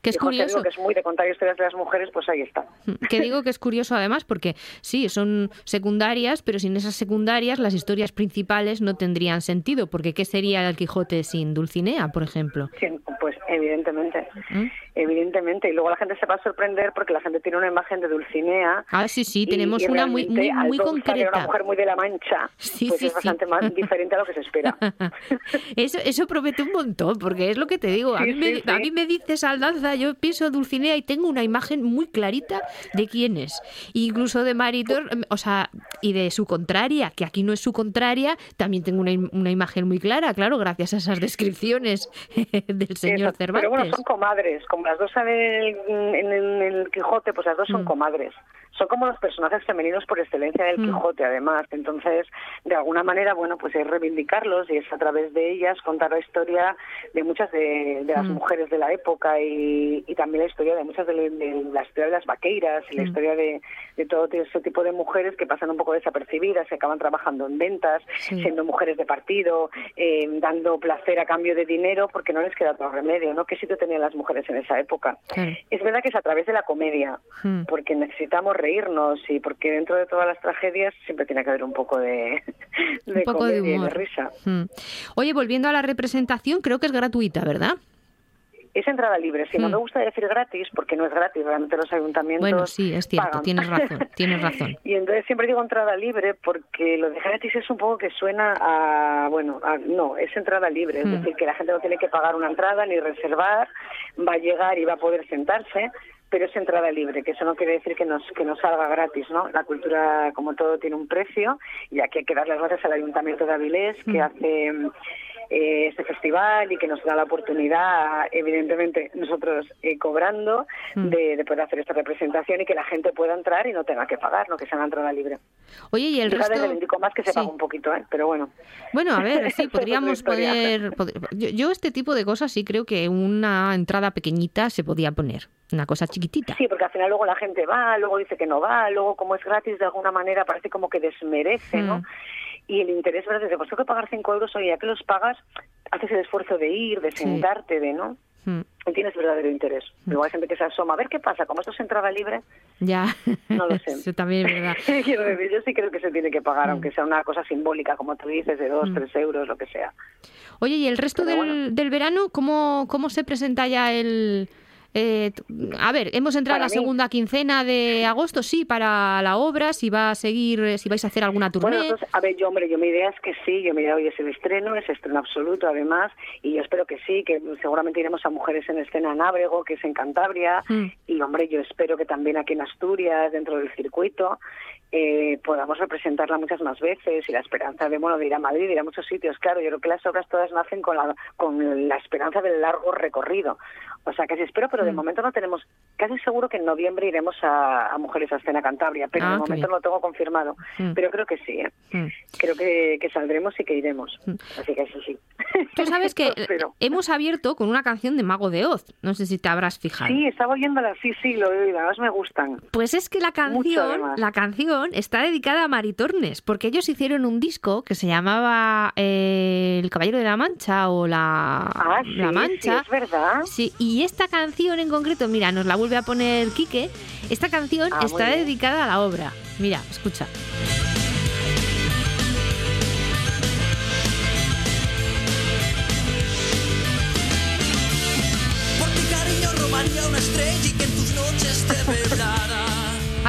Que es Y curioso. digo que es muy de contar historias de las mujeres, pues ahí está. Que digo que es curioso además porque sí, son secundarias, pero sin esas secundarias las historias principales no tendrían sentido, porque ¿qué sería el Quijote sin Dulcinea, por ejemplo? Sí, pues evidentemente, ¿Mm? evidentemente. Y luego la gente se va a sorprender porque la gente tiene una imagen de Dulcinea. Ah, sí, sí, tenemos y una muy, muy, concreta. una mujer muy de la Mancha, Sí, pues sí, es sí. bastante más diferente a lo que se espera. Eso, eso promete un montón, porque es lo que te digo. A, Sí, mí, me, sí, a mí me dices Aldanza, yo pienso Dulcinea y tengo una imagen muy clarita de quién es. Incluso de Maritor, o sea, y de su contraria, que aquí no es su contraria, también tengo una, una imagen muy clara, claro, gracias a esas descripciones del señor Exacto. Cervantes. Pero bueno, son comadres. Como las dos salen en el, en el- en el Quijote, pues las dos son Mm. comadres. Son como los personajes femeninos por excelencia del Mm. Quijote, además. Entonces, de alguna manera, bueno, pues es reivindicarlos y es a través de ellas contar la historia de muchas de, de las Mm. mujeres de la época y, y también la historia de muchas de, de la historia de las vaqueiras y la Mm. historia de, todo ese tipo de mujeres que pasan un poco desapercibidas, que acaban trabajando en ventas, Sí. siendo mujeres de partido, eh, dando placer a cambio de dinero porque no les queda otro remedio, ¿no? ¿Qué sitio tenían las mujeres en esa época? Es verdad que es a través de la comedia, Mm. porque necesitamos reírnos y porque dentro de todas las tragedias siempre tiene que haber un poco de, de Un poco de y humor. de risa. Mm. Oye, volviendo a la representación, creo que es gratuita, ¿verdad? es entrada libre. Si no Mm. me gusta decir gratis, porque no es gratis, realmente los ayuntamientos. Bueno, sí, es cierto, pagan. tienes razón, tienes razón. Y entonces siempre digo entrada libre porque lo de gratis es un poco que suena a, bueno, a- no, es entrada libre, es Mm. decir, que la gente no tiene que pagar una entrada ni reservar, va a llegar y va a poder sentarse, pero es entrada libre, que eso no quiere decir que nos, que nos salga gratis, ¿no? La cultura, como todo, tiene un precio y aquí hay que dar las gracias al Ayuntamiento de Avilés que Mm. hace eh, este festival y que nos da la oportunidad, evidentemente nosotros eh, cobrando, Mm. de, de poder hacer esta representación y que la gente pueda entrar y no tenga que pagar, no que sea una entrada libre. Oye, y el Yo resto... reivindico más que se Sí. paga un poquito, ¿eh? pero bueno. Bueno, a ver, sí, podríamos historia. poner... pod- Yo, yo este tipo de cosas sí creo que una entrada pequeñita se podía poner, una cosa chiquitita. Sí, porque al final luego la gente va, luego dice que no va, luego como es gratis de alguna manera parece como que desmerece, ¿no? Mm. Y el interés, ¿verdad? Pues tengo que pagar 5 euros, oye, ya que los pagas, haces el esfuerzo de ir, de sentarte, de, ¿no? Mm, Y tienes verdadero interés. Luego hay gente que se asoma, a ver qué pasa, como esto es entrada libre, Ya, No lo sé. eso también es verdad. quiero decir, yo sí creo que se tiene que pagar, Mm. aunque sea una cosa simbólica, como tú dices, de 2, Mm. 3 euros, lo que sea. Oye, ¿y el resto del, bueno. del verano cómo, cómo se presenta ya el... eh, a ver, hemos entrado Para a la mí- segunda quincena de agosto, sí, para la obra, si va a seguir, eh, si vais a hacer alguna Bueno, tournée. entonces, a ver, yo, hombre, yo mi idea es que sí, yo mi idea hoy es el estreno, es estreno absoluto además, y yo espero que sí, que seguramente iremos a Mujeres en Escena en Ábrego, que es en Cantabria, Mm. y hombre, yo espero que también aquí en Asturias, dentro del circuito, eh, podamos representarla muchas más veces y la esperanza de, bueno, de ir a Madrid, de ir a muchos sitios. Claro, yo creo que las obras todas nacen con la, con la esperanza del largo recorrido. O sea, sí espero, pero de Mm. momento no tenemos, casi seguro que en noviembre iremos a, a Mujeres a Escena Cantabria, pero Ah, de qué momento no lo tengo confirmado. Mm. Pero creo que sí, ¿eh? Mm. creo que, que saldremos y que iremos. Así que eso sí. Tú sabes que Pero- hemos abierto con una canción de Mago de Oz, no sé si te habrás fijado. Sí, estaba oyéndola, sí, sí, lo he oído, además me gustan. Pues es que la canción, la canción está dedicada a Maritornes, porque ellos hicieron un disco que se llamaba eh, El Caballero de la Mancha o La, Ah, sí, la sí, Mancha. es verdad. Sí, y esta canción en concreto, mira, nos la vuelve a poner Quique. Esta canción Ah, está dedicada a la obra. Mira, escucha. Por ti cariño robaría una estrella y que en tus noches te velara.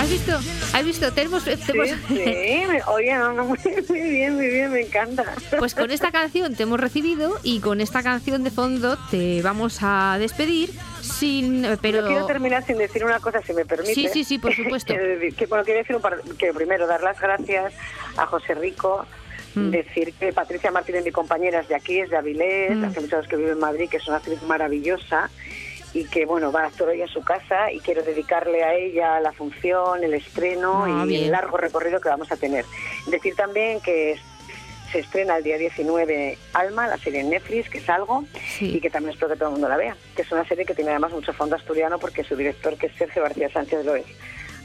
¿Has visto? ¿Has visto? Tenemos, Sí, tenemos- sí, oye, no, no, muy, bien, muy bien, me encanta. Pues con esta canción te hemos recibido y con esta canción de fondo te vamos a despedir sin... Pero... Yo quiero terminar sin decir una cosa, si me permite. Sí, sí, sí, por supuesto. Quiero decir que, bueno, quiero decir un par- que primero dar las gracias a José Rico, Mm. decir que Patricia Martínez, mi compañera, es de aquí, es de Avilés, Mm. hace muchos años que vive en Madrid, que es una actriz maravillosa y que, bueno, va a estar hoy en su casa y quiero dedicarle a ella la función, el estreno Ah, y bien. el largo recorrido que vamos a tener. Decir también que se estrena el día 19 Alma, la serie en Netflix, que es algo, Sí. y que también espero que todo el mundo la vea, que es una serie que tiene además mucho fondo asturiano porque su director, que es Sergio García Sánchez, lo es.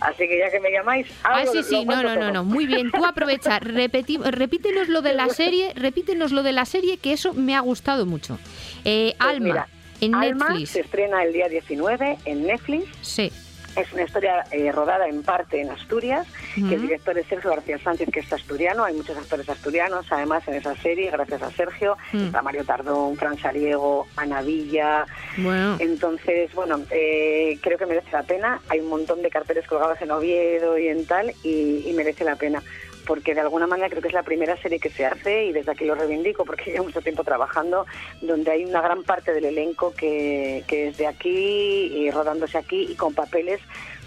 Así que ya que me llamáis, Ah, sí, sí, no, no, no, no, muy bien. Tú aprovecha, repeti- repítenos lo de la serie, repítenos lo de la serie, que eso me ha gustado mucho. Eh, Pues Alma, mira, en Alma Netflix. se estrena el día 19 en Netflix. Sí. Es una historia eh, rodada en parte en Asturias, que el director es Sergio García Sánchez, que es asturiano. Hay muchos actores asturianos, además, en esa serie, gracias a Sergio. Mm. Está Mario Tardón, Fran Sariego, Ana Villa. Bueno, Entonces, bueno, eh, creo que merece la pena. Hay un montón de carteles colgados en Oviedo y en tal, y, y merece la pena. Porque de alguna manera creo que es la primera serie que se hace y desde aquí lo reivindico porque llevo mucho tiempo trabajando, donde hay una gran parte del elenco que, que es de aquí y rodándose aquí y con papeles,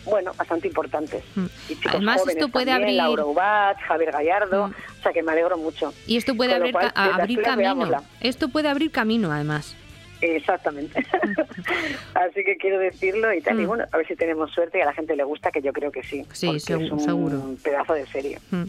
bueno, bastante importantes. Mm. Y chicos Además, esto puede también, abrir- Laura Ubat, Javier Gallardo, Mm. o sea que me alegro mucho. y esto puede Con abrir, cual, abrir camino. veámosla. Esto puede abrir camino, además. Exactamente. Así que quiero decirlo y tal. Y Mm. bueno, a ver si tenemos suerte y a la gente le gusta, que yo creo que sí. Sí, porque segu- es un seguro. pedazo de serie. Mm.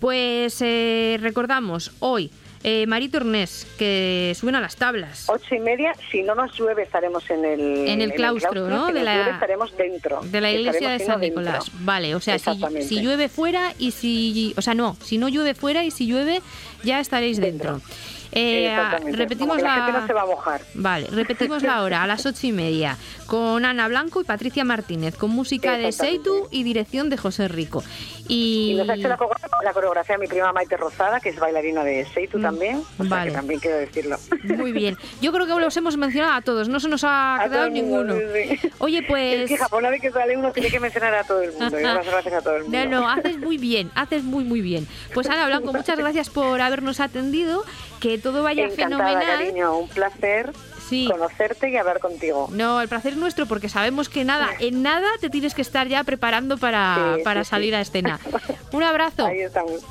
Pues eh, recordamos, hoy, eh, Marito Ornés, que suben a las tablas. Ocho y media, si no nos llueve, estaremos en el, En el claustro, ¿no? Si de nos la, llueve, estaremos dentro. de la iglesia de San dentro. Nicolás. Vale, o sea, si, si llueve fuera y si... O sea, no, si no llueve fuera y si llueve, ya estaréis dentro. Dentro. Eh, repetimos la... la... gente no se va a mojar. Vale, repetimos la hora a las ocho y media con Ana Blanco y Patricia Martínez, con música de. Seitu y dirección de José Rico. Y, Y nos ha hecho la, co- la coreografía mi prima Maite Rosada, que es bailarina de Seitu también. O sea Mm, vale. que también quiero decirlo. Muy bien. Yo creo que los hemos mencionado a todos, no se nos ha A quedado mundo, ninguno. sí, sí. Oye, Es pues... que Japón, una vez que sale uno, tiene que mencionar a todo el mundo. Y gracias a todo el mundo. No, no, haces muy bien, haces muy, muy bien. Pues Ana Blanco, muchas gracias por habernos atendido, que todo vaya Encantada, fenomenal. cariño. Un placer Sí. conocerte y hablar contigo. No, el placer es nuestro porque sabemos que nada, en nada te tienes que estar ya preparando para, Sí, para sí, salir sí. a escena. Un abrazo. Ahí estamos.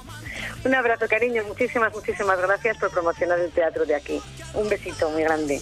Un abrazo, cariño. Muchísimas, muchísimas gracias por promocionar el teatro de aquí. Un besito muy grande.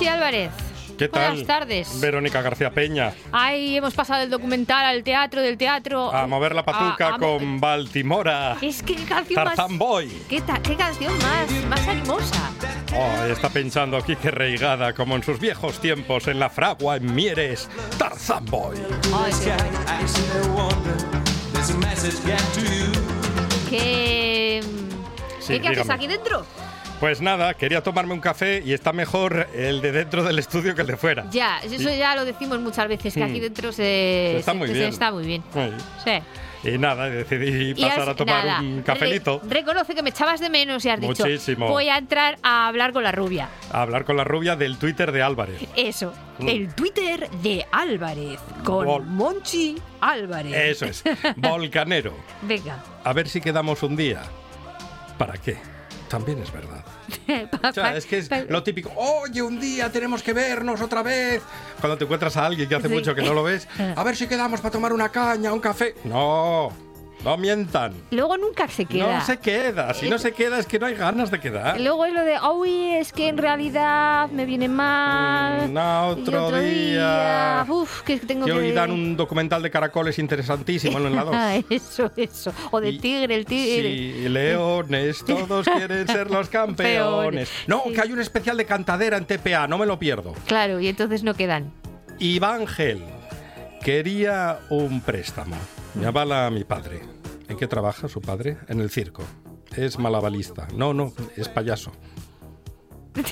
Monchi Álvarez. ¿Qué tal? Buenas tardes. Verónica García Peña. Ahí hemos pasado del documental al teatro, del teatro. A mover la patuca a- a mo- con Baltimora. Es que qué canción más. Tarzan Boy. ¿Qué, ta- qué canción más, más animosa. Oh, está pensando aquí que reigada, como en sus viejos tiempos, en la fragua, en Mieres. Tarzan Boy. Ay, qué. ¿Qué, Sí, ¿qué, haces aquí dentro? Pues nada, quería tomarme un café y está mejor el de dentro del estudio que el de fuera. Ya, eso ya lo decimos muchas veces, que aquí dentro se, Está se- muy se bien. está muy bien. Sí. Y nada, decidí pasar has- a tomar nada, un cafelito, re- reconoce que me echabas de menos y has dicho, Muchísimo. voy a entrar a hablar con la rubia. a hablar con la rubia del Twitter de Álvarez. Eso, Mm. el Twitter de Álvarez, con Vol- Monchi Álvarez. Eso es, volcanero. Venga. A ver si quedamos un día. ¿Para qué? También es verdad. O sea, es que es lo típico. Oye, un día tenemos que vernos otra vez. Cuando te encuentras a alguien que hace Sí. mucho que no lo ves, a ver si quedamos para tomar una caña, un café. No, no mientan. Luego nunca se queda. No se queda. Si no se queda es que no hay ganas de quedar. Luego es lo de, uy, es que en realidad me viene mal. Mm, no, otro día. Uf, que tengo Que que... hoy dan un documental de caracoles interesantísimo en la 2. eso, eso. O de Y- tigre, el tigre. Sí, leones, todos quieren ser los campeones. No, que hay un especial de cantadera en TPA, no me lo pierdo. Claro, y entonces no quedan. Ivangel quería un préstamo. Me avala a mi padre. ¿En qué trabaja su padre? En el circo. Es malabalista. No, no, es payaso.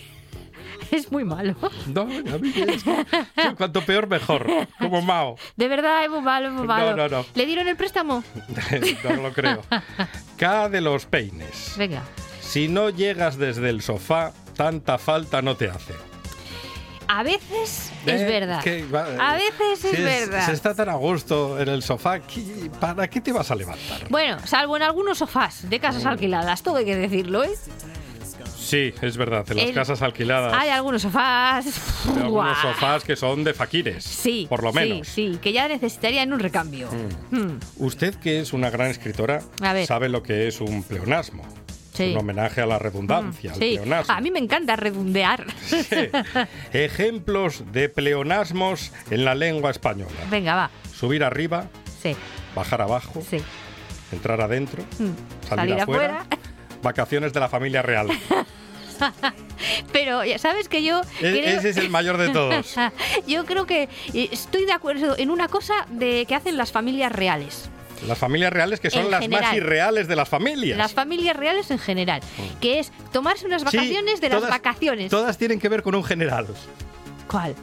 Es muy malo. No, a mí es cuanto peor mejor. Como Mao. De verdad, es muy malo, es muy No, malo. no, no. ¿Le dieron el préstamo? no lo creo. K de los peines. Venga. Si no llegas desde el sofá, tanta falta no te hace. A veces es Eh, verdad. que va- A veces es si verdad. Se está tan a gusto en el sofá, ¿qué- ¿para qué te vas a levantar? Bueno, salvo en algunos sofás de casas alquiladas, todo hay que decirlo, ¿eh? Sí, es verdad, en las El- casas alquiladas Hay algunos sofás. hay algunos sofás que son de faquires, Sí, por lo menos. Sí, sí, que ya necesitarían un recambio. Hmm. Usted, que es una gran escritora, sabe lo que es un pleonasmo. Sí. Un homenaje a la redundancia, al Sí, pleonasmo. a mí me encanta redondear. Ejemplos de pleonasmos en la lengua española. Venga, va. Subir arriba, Sí, bajar abajo, sí. entrar adentro, Hmm. salir, Salir afuera. Vacaciones de la familia real. Pero ya sabes que yo. E- creo- ese es el mayor de todos. yo creo que eh, estoy de acuerdo en una cosa de que hacen las familias reales. Las familias reales que son En las más irreales de las familias. Las familias reales en general. Que es tomarse unas Sí, vacaciones de las todas- vacaciones. Todas tienen que ver con un general. ¿Cuál?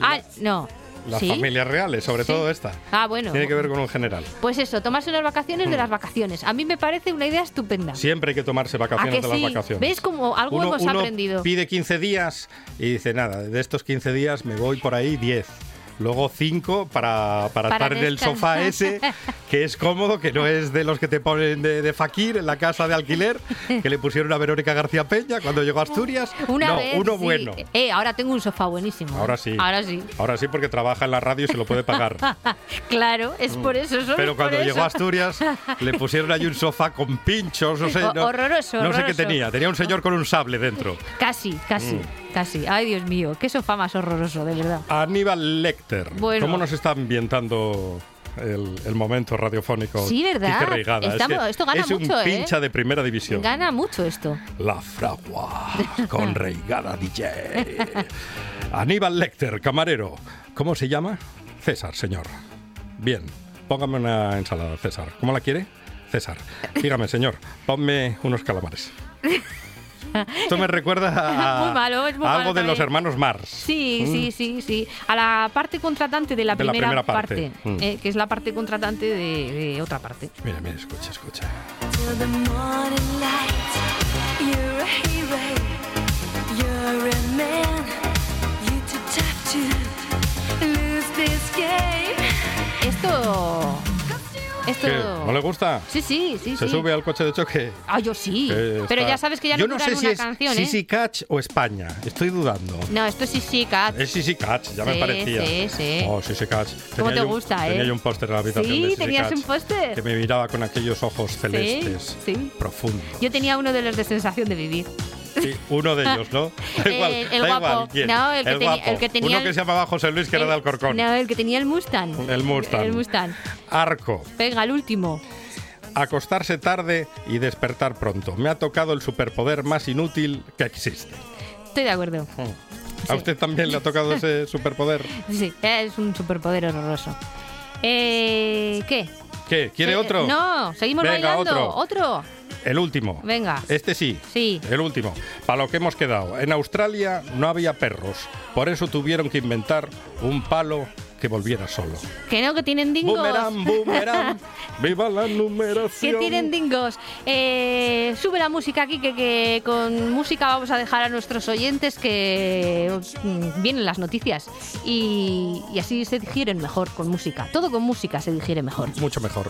Ah, no. Las ¿Sí? familias reales, sobre Sí. todo esta. Ah, bueno. Tiene que ver con un general. Pues eso, tomarse unas vacaciones de las vacaciones. A mí me parece una idea estupenda. Siempre hay que tomarse ¿A vacaciones que de las vacaciones. ¿Ves cómo algo uno, hemos uno aprendido? pide 15 días y dice, nada, de estos 15 días me voy por ahí 10. Luego 5 para, para, Para estar en el sofá ese, que es cómodo, que no es de los que te ponen de, de fakir en la casa de alquiler, que le pusieron a Verónica García Peña cuando llegó a Asturias. Una no, vez, uno sí. bueno. Eh, ahora tengo un sofá buenísimo. Ahora sí. Ahora sí. Ahora sí, porque trabaja en la radio y se lo puede pagar. claro, es por eso. solo Mm. Pero cuando llegó a Asturias le pusieron ahí un sofá con pinchos, no sé. No, horroroso, No sé qué tenía. Tenía un señor con un sable dentro. Casi, casi, Mm. Casi. Ay, Dios mío, qué sofá más horroroso, de verdad. Aníbal Lecter. Bueno. ¿Cómo nos está ambientando el, el momento radiofónico? Sí, ¿verdad? Es esto gana es mucho, un ¿eh? pincha de primera división. Gana mucho esto. La fragua con Reigada DJ. Aníbal Lecter, camarero. ¿Cómo se llama? César, señor. Bien, póngame una ensalada, César. ¿Cómo la quiere? César. Dígame, señor, ponme unos calamares. Esto me recuerda a, Muy malo, es muy a malo algo de los hermanos Mars. Sí, Mm. sí, sí, sí. A la parte contratante de la, De la primera, primera parte. Mm. eh, que es la parte contratante de, de otra parte. Mira, mira, escucha, escucha. Esto. Esto. ¿Qué? ¿No le gusta? Sí, sí, sí. Se sí. sube al coche de choque. Ah, yo sí. Pero ya sabes que ya Yo no no sé si una es canción, ¿eh? Sisi Catch o España. Estoy dudando. No, esto sí, sí, Cat. Es Sisi Catch, ya me Sí, parecía. sí, sí. Oh, Sisi Catch. ¿Cómo te yo un- gusta, eh? Tenía yo un póster en la habitación de Sí, Sisi tenías Catch un póster. Que me miraba con aquellos ojos celestes. sí. Profundos. Yo tenía uno de los de sensación de vivir. Sí, uno de ellos, ¿no? Da igual, Eh, el da guapo. igual, ¿quién? No, el que tenía- guapo. el que tenía Uno que se llamaba José Luis, que era de Alcorcón. No, el que tenía el Mustang. El Mustang. El Mustang. Arco. Venga, el último. Acostarse tarde y despertar pronto. Me ha tocado el superpoder más inútil que existe. Estoy de acuerdo. ¿A usted también le ha tocado ese superpoder? Sí, es un superpoder horroroso. Eh, ¿Qué? ¿Qué? ¿Quiere Eh, otro? No, seguimos Venga, bailando. otro. ¿Otro? El último. Venga. Este sí. Sí. El último. Para lo que hemos quedado. En Australia no había perros. Por eso tuvieron que inventar un palo que volviera solo. Que no, que tienen dingos. Boomerang, boomerang. ¡Viva la que numeración! tienen dingos. Eh, sube la música aquí, que, que con música vamos a dejar a nuestros oyentes que mm, vienen las noticias. Y, y así se digieren mejor con música. Todo con música se digiere mejor. Mucho mejor.